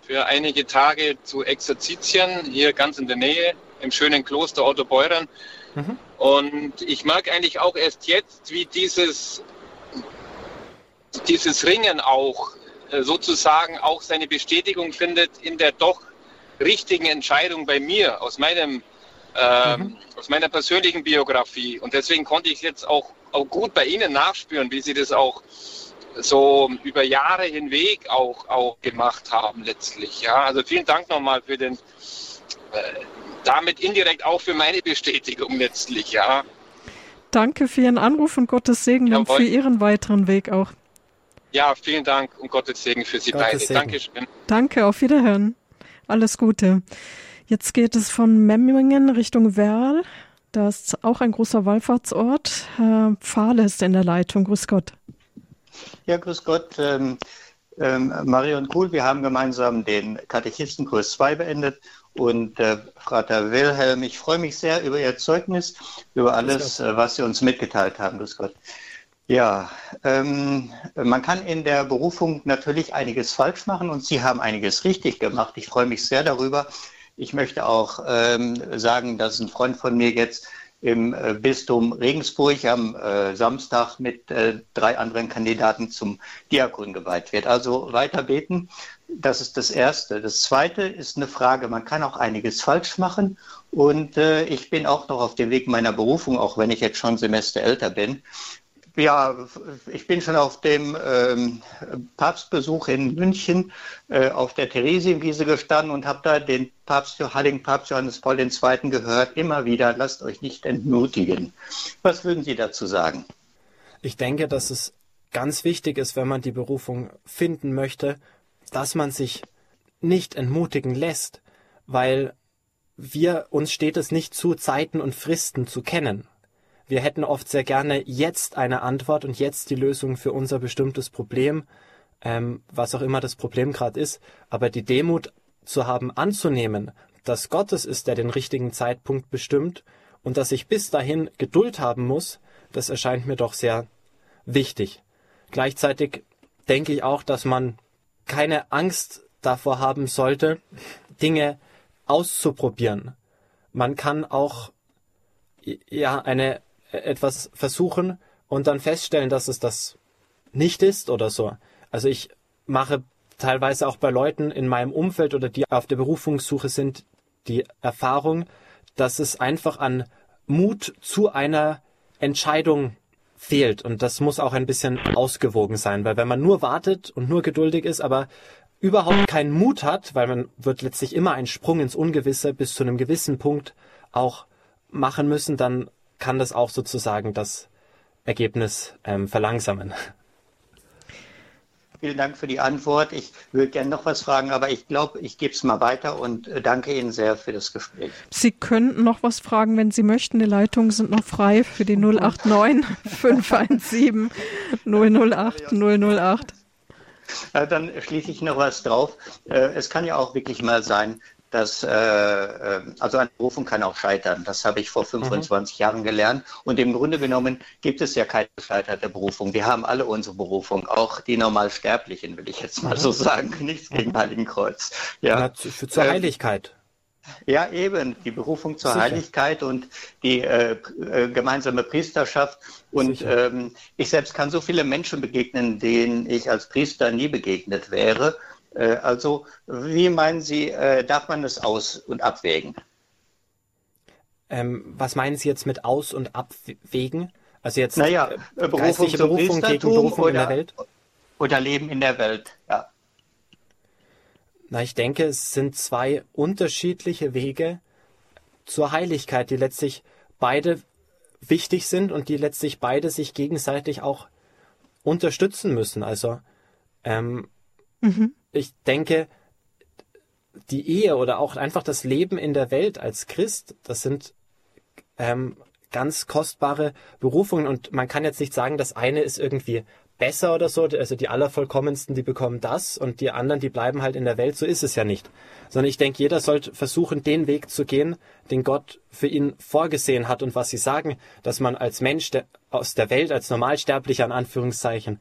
für einige Tage zu Exerzitien hier ganz in der Nähe im schönen Kloster Otto Beuren. Mhm. Und ich merke eigentlich auch erst jetzt, wie dieses, dieses Ringen auch äh, sozusagen auch seine Bestätigung findet in der doch richtigen Entscheidung bei mir aus meinem ähm, mhm. aus meiner persönlichen Biografie. Und deswegen konnte ich jetzt auch auch gut bei Ihnen nachspüren, wie Sie das auch so über Jahre hinweg auch, auch gemacht haben letztlich. Ja, also vielen Dank nochmal für den, äh, damit indirekt auch für meine Bestätigung letztlich, ja. Danke für Ihren Anruf und Gottes Segen Jawohl. und für Ihren weiteren Weg auch. Ja, vielen Dank und Gottes Segen für Sie Gottes beide. Segen. Dankeschön. Danke, auf Wiederhören. Alles Gute. Jetzt geht es von Memmingen Richtung Werl. Das ist auch ein großer Wallfahrtsort. Herr Pfahle ist in der Leitung. Grüß Gott. Ja, grüß Gott. Ähm, ähm, Mario und Kuhl, wir haben gemeinsam den Katechistenkurs 2 beendet. Und äh, Vater Wilhelm, ich freue mich sehr über Ihr Zeugnis, über alles, äh, was Sie uns mitgeteilt haben. Grüß Gott. Ja, ähm, man kann in der Berufung natürlich einiges falsch machen und Sie haben einiges richtig gemacht. Ich freue mich sehr darüber, ich möchte auch ähm, sagen, dass ein Freund von mir jetzt im äh, Bistum Regensburg am äh, Samstag mit äh, drei anderen Kandidaten zum Diakon geweiht wird. Also weiter beten, das ist das Erste. Das Zweite ist eine Frage, man kann auch einiges falsch machen und äh, ich bin auch noch auf dem Weg meiner Berufung, auch wenn ich jetzt schon Semester älter bin. Ja, ich bin schon auf dem ähm, Papstbesuch in München äh, auf der Theresienwiese gestanden und habe da den Papst, Heiligen Papst Johannes Paul II. gehört, immer wieder, lasst euch nicht entmutigen. Was würden Sie dazu sagen? Ich denke, dass es ganz wichtig ist, wenn man die Berufung finden möchte, dass man sich nicht entmutigen lässt, weil wir uns steht es nicht zu, Zeiten und Fristen zu kennen. Wir hätten oft sehr gerne jetzt eine Antwort und jetzt die Lösung für unser bestimmtes Problem, ähm, was auch immer das Problem gerade ist. Aber die Demut zu haben, anzunehmen, dass Gott es ist, der den richtigen Zeitpunkt bestimmt und dass ich bis dahin Geduld haben muss, das erscheint mir doch sehr wichtig. Gleichzeitig denke ich auch, dass man keine Angst davor haben sollte, Dinge auszuprobieren. Man kann auch ja eine etwas versuchen und dann feststellen, dass es das nicht ist oder so. Also ich mache teilweise auch bei Leuten in meinem Umfeld oder die auf der Berufungssuche sind, die Erfahrung, dass es einfach an Mut zu einer Entscheidung fehlt. Und das muss auch ein bisschen ausgewogen sein, weil wenn man nur wartet und nur geduldig ist, aber überhaupt keinen Mut hat, weil man wird letztlich immer einen Sprung ins Ungewisse bis zu einem gewissen Punkt auch machen müssen, dann kann das auch sozusagen das Ergebnis ähm, verlangsamen. Vielen Dank für die Antwort. Ich würde gerne noch was fragen, aber ich glaube, ich gebe es mal weiter und äh, danke Ihnen sehr für das Gespräch. Sie könnten noch was fragen, wenn Sie möchten. Die Leitungen sind noch frei für die 089 517 008 008. Dann schließe ich noch was drauf. Äh, es kann ja auch wirklich mal sein, dass äh, äh, also eine Berufung kann auch scheitern. Das habe ich vor 25 mhm. Jahren gelernt. Und im Grunde genommen gibt es ja keine gescheiterte Berufung. Wir haben alle unsere Berufung, auch die Normalsterblichen, will ich jetzt mal mhm. so sagen. Nichts gegen Heiligenkreuz. Ja. ja für, zur ähm, Heiligkeit. Ja, eben, die Berufung zur Sicher. Heiligkeit und die äh, äh, gemeinsame Priesterschaft. Und ähm, ich selbst kann so viele Menschen begegnen, denen ich als Priester nie begegnet wäre. Äh, also, wie meinen Sie, äh, darf man es aus- und abwägen? Ähm, was meinen Sie jetzt mit aus- und abwägen? Also jetzt naja, äh, Berufung, Berufung gegen Berufung oder, in der Welt? Oder Leben in der Welt, ja. Na, ich denke, es sind zwei unterschiedliche Wege zur Heiligkeit, die letztlich beide wichtig sind und die letztlich beide sich gegenseitig auch unterstützen müssen. Also ähm, mhm ich denke, die Ehe oder auch einfach das Leben in der Welt als Christ, das sind ähm, ganz kostbare Berufungen. Und man kann jetzt nicht sagen, das eine ist irgendwie besser oder so, also die allervollkommensten, die bekommen das und die anderen, die bleiben halt in der Welt, so ist es ja nicht. Sondern ich denke, jeder sollte versuchen, den Weg zu gehen, den Gott für ihn vorgesehen hat und was sie sagen, dass man als Mensch der, aus der Welt, als Normalsterblicher in Anführungszeichen,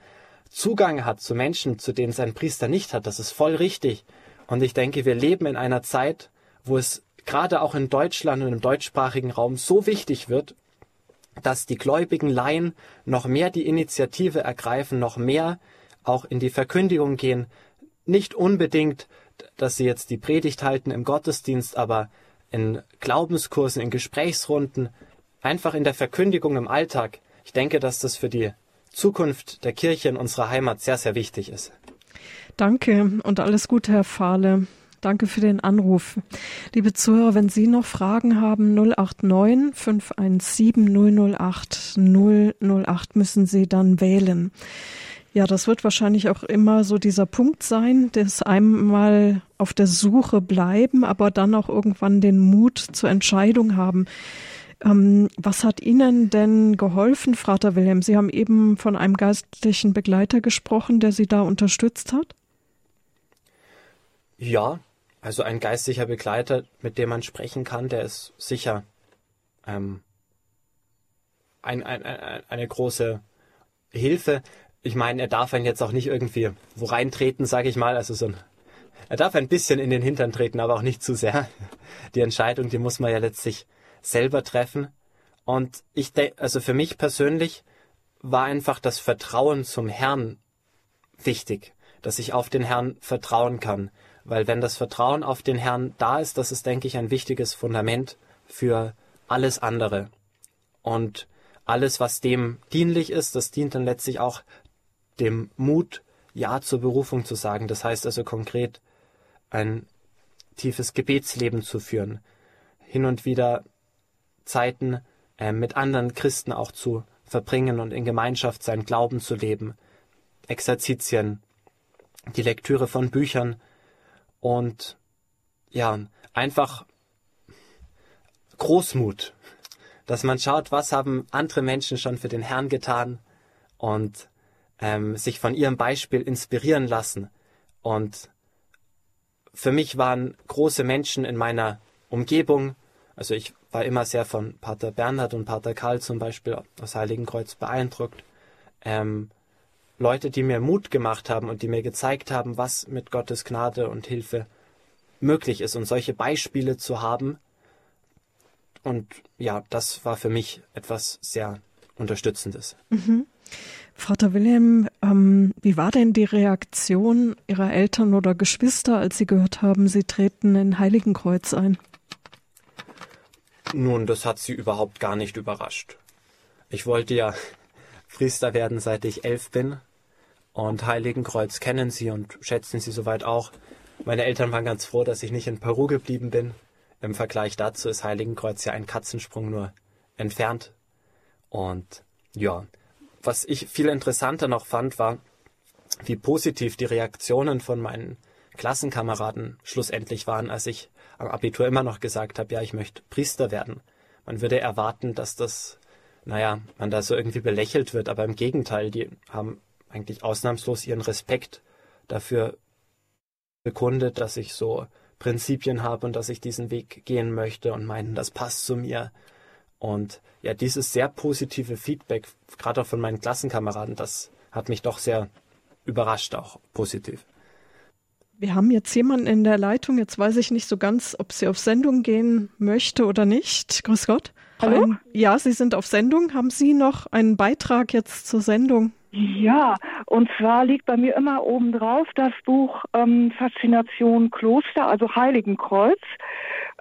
Zugang hat zu Menschen, zu denen sein Priester nicht hat, das ist voll richtig. Und ich denke, wir leben in einer Zeit, wo es gerade auch in Deutschland und im deutschsprachigen Raum so wichtig wird, dass die gläubigen Laien noch mehr die Initiative ergreifen, noch mehr auch in die Verkündigung gehen. Nicht unbedingt, dass sie jetzt die Predigt halten im Gottesdienst, aber in Glaubenskursen, in Gesprächsrunden, einfach in der Verkündigung im Alltag. Ich denke, dass das für die Zukunft der Kirche in unserer Heimat sehr, sehr wichtig ist. Danke und alles Gute, Herr Fahle. Danke für den Anruf. Liebe Zuhörer, wenn Sie noch Fragen haben, 089 517 008 008 müssen Sie dann wählen. Ja, das wird wahrscheinlich auch immer so dieser Punkt sein, dass einmal auf der Suche bleiben, aber dann auch irgendwann den Mut zur Entscheidung haben. Ähm, was hat Ihnen denn geholfen, Frater Wilhelm? Sie haben eben von einem geistlichen Begleiter gesprochen, der Sie da unterstützt hat. Ja, also ein geistlicher Begleiter, mit dem man sprechen kann, der ist sicher ähm, ein, ein, ein, eine große Hilfe. Ich meine, er darf einen jetzt auch nicht irgendwie wo reintreten, sage ich mal. Also so ein, er darf ein bisschen in den Hintern treten, aber auch nicht zu sehr. Die Entscheidung, die muss man ja letztlich selber treffen. Und ich denke, also für mich persönlich war einfach das Vertrauen zum Herrn wichtig, dass ich auf den Herrn vertrauen kann. Weil wenn das Vertrauen auf den Herrn da ist, das ist, denke ich, ein wichtiges Fundament für alles andere. Und alles, was dem dienlich ist, das dient dann letztlich auch dem Mut, Ja zur Berufung zu sagen. Das heißt also konkret, ein tiefes Gebetsleben zu führen, hin und wieder Zeiten äh, mit anderen Christen auch zu verbringen und in Gemeinschaft seinen Glauben zu leben. Exerzitien, die Lektüre von Büchern und ja, einfach Großmut. dass man schaut, was haben andere Menschen schon für den Herrn getan und ähm, sich von ihrem Beispiel inspirieren lassen. Und für mich waren große Menschen in meiner Umgebung, also ich war immer sehr von Pater Bernhard und Pater Karl zum Beispiel aus Heiligenkreuz beeindruckt. Ähm, Leute, die mir Mut gemacht haben und die mir gezeigt haben, was mit Gottes Gnade und Hilfe möglich ist und solche Beispiele zu haben. Und ja, das war für mich etwas sehr Unterstützendes. Mhm. Vater Wilhelm, ähm, wie war denn die Reaktion Ihrer Eltern oder Geschwister, als Sie gehört haben, Sie treten in Heiligenkreuz ein? Nun, das hat sie überhaupt gar nicht überrascht. Ich wollte ja Priester werden, seit ich elf bin. Und Heiligenkreuz kennen sie und schätzen sie soweit auch. Meine Eltern waren ganz froh, dass ich nicht in Peru geblieben bin. Im Vergleich dazu ist Heiligenkreuz ja ein Katzensprung nur entfernt. Und ja, was ich viel interessanter noch fand, war, wie positiv die Reaktionen von meinen Klassenkameraden schlussendlich waren, als ich Abitur immer noch gesagt habe, ja, ich möchte Priester werden. Man würde erwarten, dass das, naja, man da so irgendwie belächelt wird, aber im Gegenteil, die haben eigentlich ausnahmslos ihren Respekt dafür bekundet, dass ich so Prinzipien habe und dass ich diesen Weg gehen möchte und meinen, das passt zu mir. Und ja, dieses sehr positive Feedback, gerade auch von meinen Klassenkameraden, das hat mich doch sehr überrascht, auch positiv. Wir haben jetzt jemanden in der Leitung. Jetzt weiß ich nicht so ganz, ob sie auf Sendung gehen möchte oder nicht. Grüß Gott. Hallo? Ein, ja, Sie sind auf Sendung. Haben Sie noch einen Beitrag jetzt zur Sendung? Ja, und zwar liegt bei mir immer obendrauf das Buch ähm, Faszination Kloster, also Heiligenkreuz.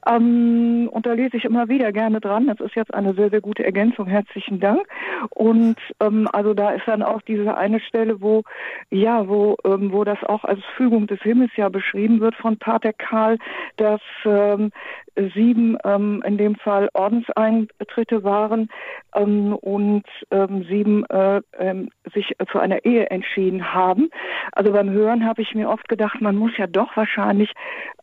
Ähm, und da lese ich immer wieder gerne dran. Das ist jetzt eine sehr, sehr gute Ergänzung. Herzlichen Dank. Und ähm, also da ist dann auch diese eine Stelle, wo ja, wo ähm, wo das auch als Fügung des Himmels ja beschrieben wird von Pater Karl, dass ähm, sieben ähm, in dem Fall Ordenseintritte waren ähm, und ähm, sieben äh, ähm, sich zu einer Ehe entschieden haben. Also beim Hören habe ich mir oft gedacht, man muss ja doch wahrscheinlich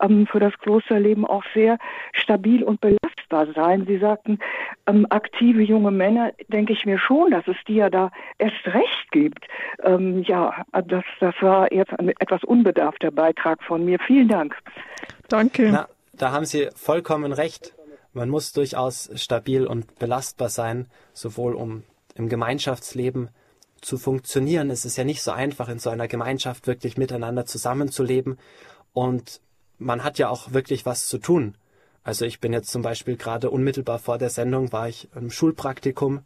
ähm, für das Klosterleben auch sehr stabil und belastbar sein. Sie sagten, ähm, aktive junge Männer, denke ich mir schon, dass es die ja da erst recht gibt. Ähm, ja, das, das war jetzt ein etwas unbedarfter Beitrag von mir. Vielen Dank. Danke. Na, da haben Sie vollkommen recht. Man muss durchaus stabil und belastbar sein, sowohl um im Gemeinschaftsleben zu funktionieren. Es ist ja nicht so einfach, in so einer Gemeinschaft wirklich miteinander zusammenzuleben. Und man hat ja auch wirklich was zu tun. Also ich bin jetzt zum Beispiel gerade unmittelbar vor der Sendung war ich im Schulpraktikum,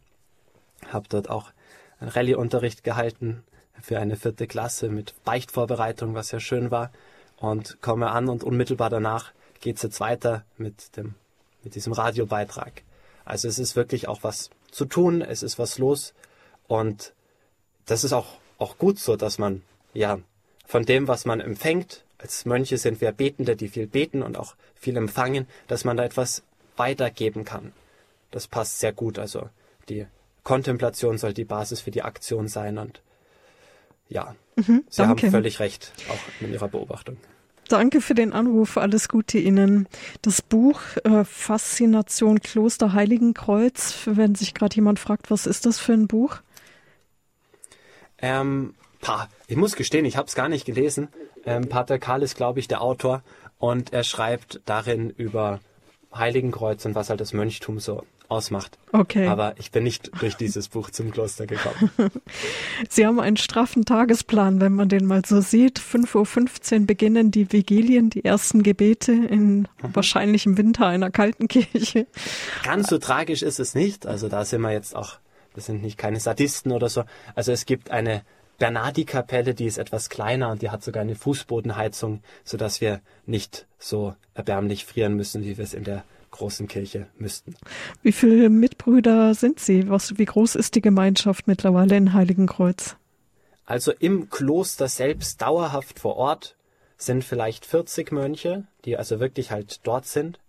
habe dort auch einen Rallye-Unterricht gehalten für eine vierte Klasse mit Beichtvorbereitung, was ja schön war, und komme an und unmittelbar danach geht es jetzt weiter mit dem mit diesem Radiobeitrag. Also es ist wirklich auch was zu tun, es ist was los und das ist auch auch gut so, dass man ja von dem, was man empfängt, als Mönche sind wir Betende, die viel beten und auch viel empfangen, dass man da etwas weitergeben kann. Das passt sehr gut. Also die Kontemplation soll die Basis für die Aktion sein und ja, mhm, Sie haben völlig recht, auch mit Ihrer Beobachtung. Danke für den Anruf. Alles Gute Ihnen. Das Buch äh, Faszination Kloster Heiligenkreuz, wenn sich gerade jemand fragt, was ist das für ein Buch? Ähm, pah, ich muss gestehen, ich habe es gar nicht gelesen. Ähm, Pater Karl ist, glaube ich, der Autor und er schreibt darin über Heiligenkreuz und was halt das Mönchtum so ausmacht. Okay. Aber ich bin nicht durch dieses Buch zum Kloster gekommen. Sie haben einen straffen Tagesplan, wenn man den mal so sieht. 5.15 Uhr beginnen die Vigilien, die ersten Gebete in mhm. wahrscheinlich im Winter einer kalten Kirche. Ganz so tragisch ist es nicht. Also da sind wir jetzt auch, wir sind nicht keine Sadisten oder so. Also es gibt eine Bernardi-Kapelle, die ist etwas kleiner und die hat sogar eine Fußbodenheizung, sodass wir nicht so erbärmlich frieren müssen, wie wir es in der großen Kirche müssten. Wie viele Mitbrüder sind Sie? Was, wie groß ist die Gemeinschaft mittlerweile in Heiligenkreuz? Also im Kloster selbst dauerhaft vor Ort sind vielleicht 40 Mönche, die also wirklich halt dort sind.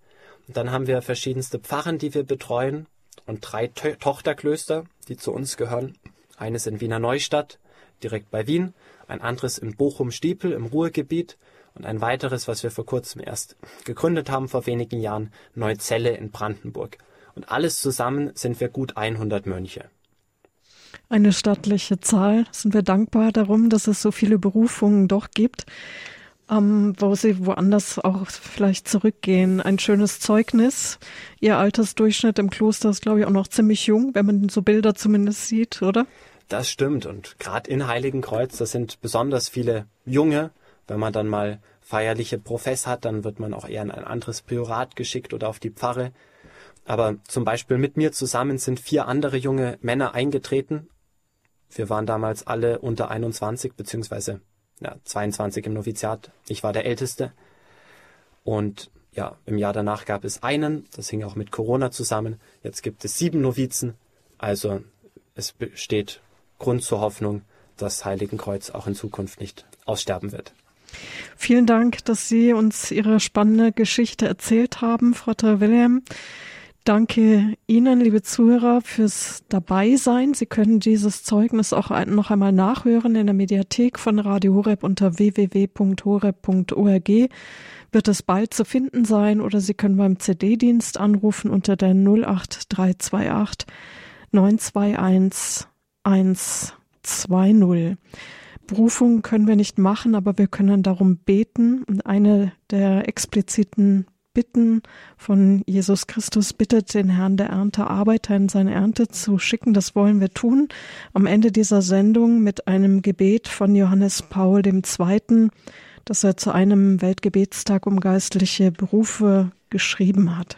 Und dann haben wir verschiedenste Pfarren, die wir betreuen und drei to Tochterklöster, die zu uns gehören. Eines in Wiener Neustadt, direkt bei Wien, ein anderes in Bochum-Stiepel im Ruhrgebiet und ein weiteres, was wir vor kurzem erst gegründet haben, vor wenigen Jahren, Neuzelle in Brandenburg. Und alles zusammen sind wir gut 100 Mönche. Eine stattliche Zahl. Sind wir dankbar darum, dass es so viele Berufungen doch gibt, ähm, wo sie woanders auch vielleicht zurückgehen. Ein schönes Zeugnis. Ihr Altersdurchschnitt im Kloster ist, glaube ich, auch noch ziemlich jung, wenn man so Bilder zumindest sieht, oder? Das stimmt. Und gerade in Heiligenkreuz, da sind besonders viele Junge. Wenn man dann mal feierliche Profess hat, dann wird man auch eher in ein anderes Priorat geschickt oder auf die Pfarre. Aber zum Beispiel mit mir zusammen sind vier andere junge Männer eingetreten. Wir waren damals alle unter 21 beziehungsweise ja, 22 im Noviziat. Ich war der Älteste. Und ja, im Jahr danach gab es einen, das hing auch mit Corona zusammen. Jetzt gibt es sieben Novizen. Also es besteht Grund zur Hoffnung, dass Heiligenkreuz auch in Zukunft nicht aussterben wird. Vielen Dank, dass Sie uns Ihre spannende Geschichte erzählt haben, Vater Wilhelm. Danke Ihnen, liebe Zuhörer, fürs Dabeisein. Sie können dieses Zeugnis auch noch einmal nachhören in der Mediathek von Radio Horeb unter www.horeb.org. Wird es bald zu finden sein oder Sie können beim CD-Dienst anrufen unter der 08328 921 120. Berufung können wir nicht machen, aber wir können darum beten. Und eine der expliziten Bitten von Jesus Christus bittet den Herrn der Ernte, Arbeiter in seine Ernte zu schicken. Das wollen wir tun. Am Ende dieser Sendung mit einem Gebet von Johannes Paul II., das er zu einem Weltgebetstag um geistliche Berufe geschrieben hat.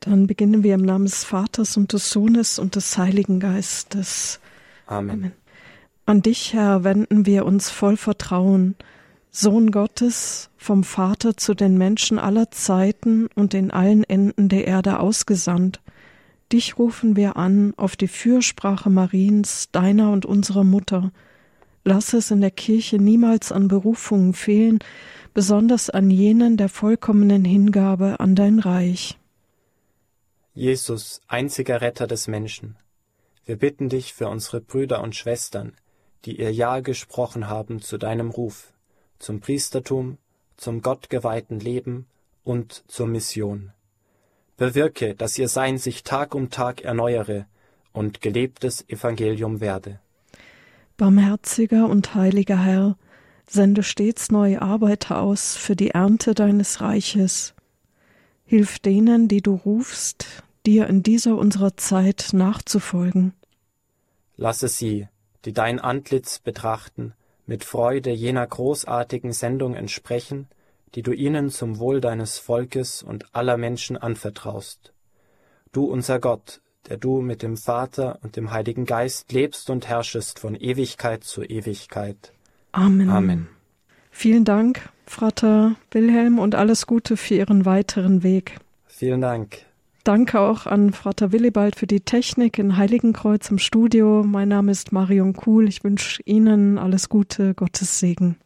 Dann beginnen wir im Namen des Vaters und des Sohnes und des Heiligen Geistes. Amen. Amen. An dich, Herr, wenden wir uns voll Vertrauen Sohn Gottes, vom Vater zu den Menschen aller Zeiten und in allen Enden der Erde ausgesandt. Dich rufen wir an auf die Fürsprache Mariens, deiner und unserer Mutter. Lass es in der Kirche niemals an Berufungen fehlen, besonders an jenen der vollkommenen Hingabe an dein Reich. Jesus, einziger Retter des Menschen, wir bitten dich für unsere Brüder und Schwestern, die ihr Ja gesprochen haben zu deinem Ruf zum Priestertum, zum gottgeweihten Leben und zur Mission. Bewirke, dass ihr Sein sich Tag um Tag erneuere und gelebtes Evangelium werde. Barmherziger und heiliger Herr, sende stets neue Arbeiter aus für die Ernte deines Reiches. Hilf denen, die du rufst, dir in dieser unserer Zeit nachzufolgen. Lasse sie, die dein Antlitz betrachten, mit Freude jener großartigen Sendung entsprechen, die du ihnen zum Wohl deines Volkes und aller Menschen anvertraust. Du unser Gott, der du mit dem Vater und dem Heiligen Geist lebst und herrschest von Ewigkeit zu Ewigkeit. Amen. Amen. Vielen Dank, Vater Wilhelm, und alles Gute für Ihren weiteren Weg. Vielen Dank. Danke auch an Vater Willibald für die Technik in Heiligenkreuz im Studio. Mein Name ist Marion Kuhl. Ich wünsche Ihnen alles Gute, Gottes Segen.